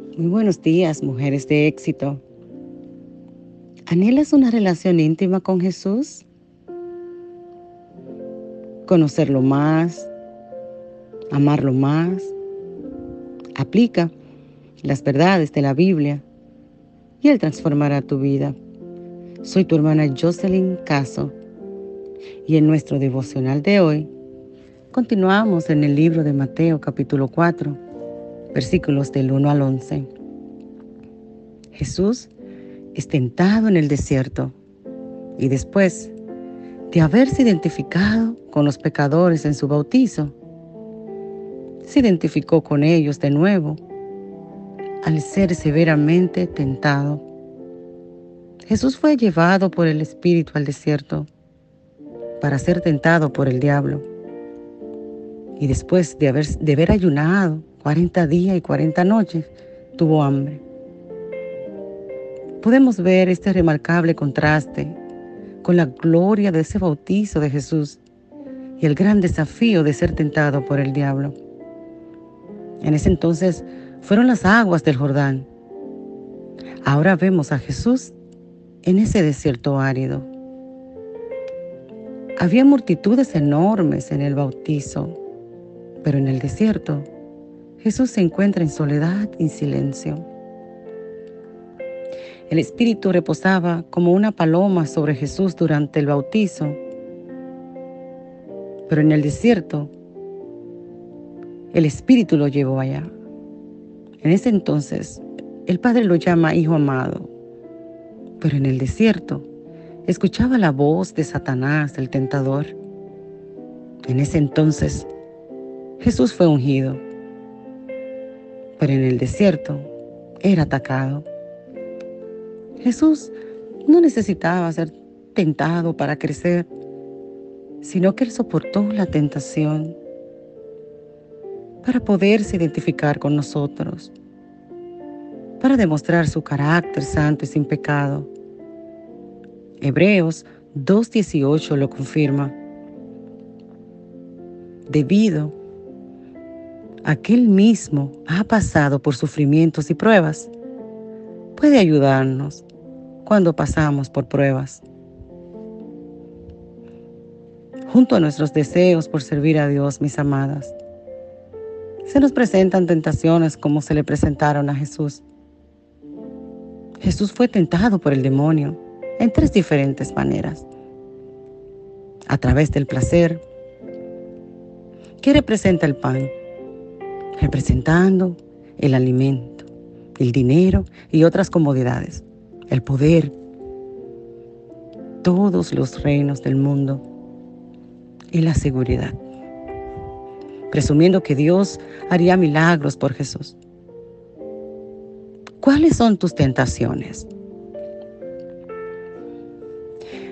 Muy buenos días, mujeres de éxito. ¿Anhelas una relación íntima con Jesús? ¿Conocerlo más? ¿Amarlo más? Aplica las verdades de la Biblia y Él transformará tu vida. Soy tu hermana Jocelyn Caso y en nuestro devocional de hoy continuamos en el libro de Mateo capítulo 4 versículos del 1 al 11. Jesús es tentado en el desierto y después de haberse identificado con los pecadores en su bautizo, se identificó con ellos de nuevo al ser severamente tentado. Jesús fue llevado por el Espíritu al desierto para ser tentado por el diablo. Y después de haber, de haber ayunado 40 días y 40 noches, tuvo hambre. Podemos ver este remarcable contraste con la gloria de ese bautizo de Jesús y el gran desafío de ser tentado por el diablo. En ese entonces fueron las aguas del Jordán. Ahora vemos a Jesús en ese desierto árido. Había multitudes enormes en el bautizo, pero en el desierto Jesús se encuentra en soledad y silencio. El Espíritu reposaba como una paloma sobre Jesús durante el bautizo, pero en el desierto el Espíritu lo llevó allá. En ese entonces el Padre lo llama Hijo amado, pero en el desierto escuchaba la voz de Satanás, el tentador. En ese entonces Jesús fue ungido pero en el desierto era atacado. Jesús no necesitaba ser tentado para crecer, sino que él soportó la tentación para poderse identificar con nosotros, para demostrar su carácter santo y sin pecado. Hebreos 2.18 lo confirma. Debido aquel mismo ha pasado por sufrimientos y pruebas, puede ayudarnos cuando pasamos por pruebas. Junto a nuestros deseos por servir a Dios, mis amadas, se nos presentan tentaciones como se le presentaron a Jesús. Jesús fue tentado por el demonio en tres diferentes maneras. A través del placer. ¿Qué representa el pan? Representando el alimento, el dinero y otras comodidades, el poder, todos los reinos del mundo y la seguridad, presumiendo que Dios haría milagros por Jesús. ¿Cuáles son tus tentaciones?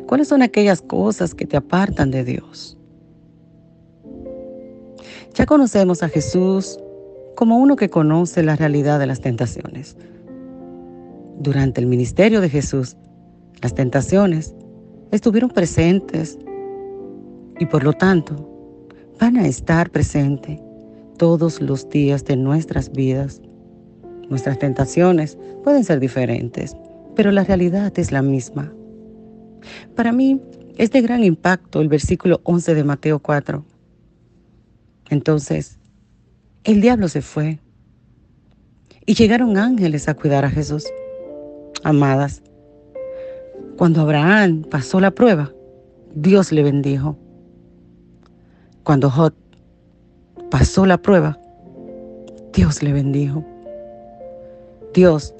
¿Cuáles son aquellas cosas que te apartan de Dios? Ya conocemos a Jesús como uno que conoce la realidad de las tentaciones. Durante el ministerio de Jesús, las tentaciones estuvieron presentes y por lo tanto van a estar presentes todos los días de nuestras vidas. Nuestras tentaciones pueden ser diferentes, pero la realidad es la misma. Para mí es de gran impacto el versículo 11 de Mateo 4. Entonces, el diablo se fue y llegaron ángeles a cuidar a Jesús. Amadas, cuando Abraham pasó la prueba, Dios le bendijo. Cuando Jod pasó la prueba, Dios le bendijo. Dios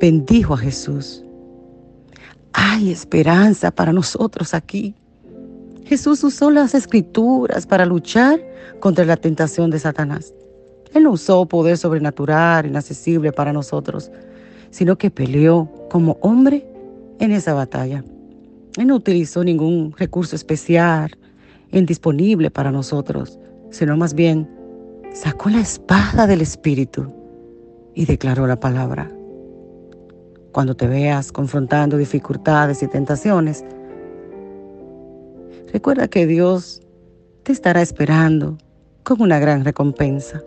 bendijo a Jesús. Hay esperanza para nosotros aquí. Jesús usó las escrituras para luchar contra la tentación de Satanás. Él no usó poder sobrenatural, inaccesible para nosotros, sino que peleó como hombre en esa batalla. Él no utilizó ningún recurso especial, indisponible para nosotros, sino más bien sacó la espada del Espíritu y declaró la palabra. Cuando te veas confrontando dificultades y tentaciones, recuerda que Dios te estará esperando con una gran recompensa.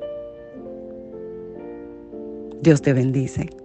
Dios te bendice.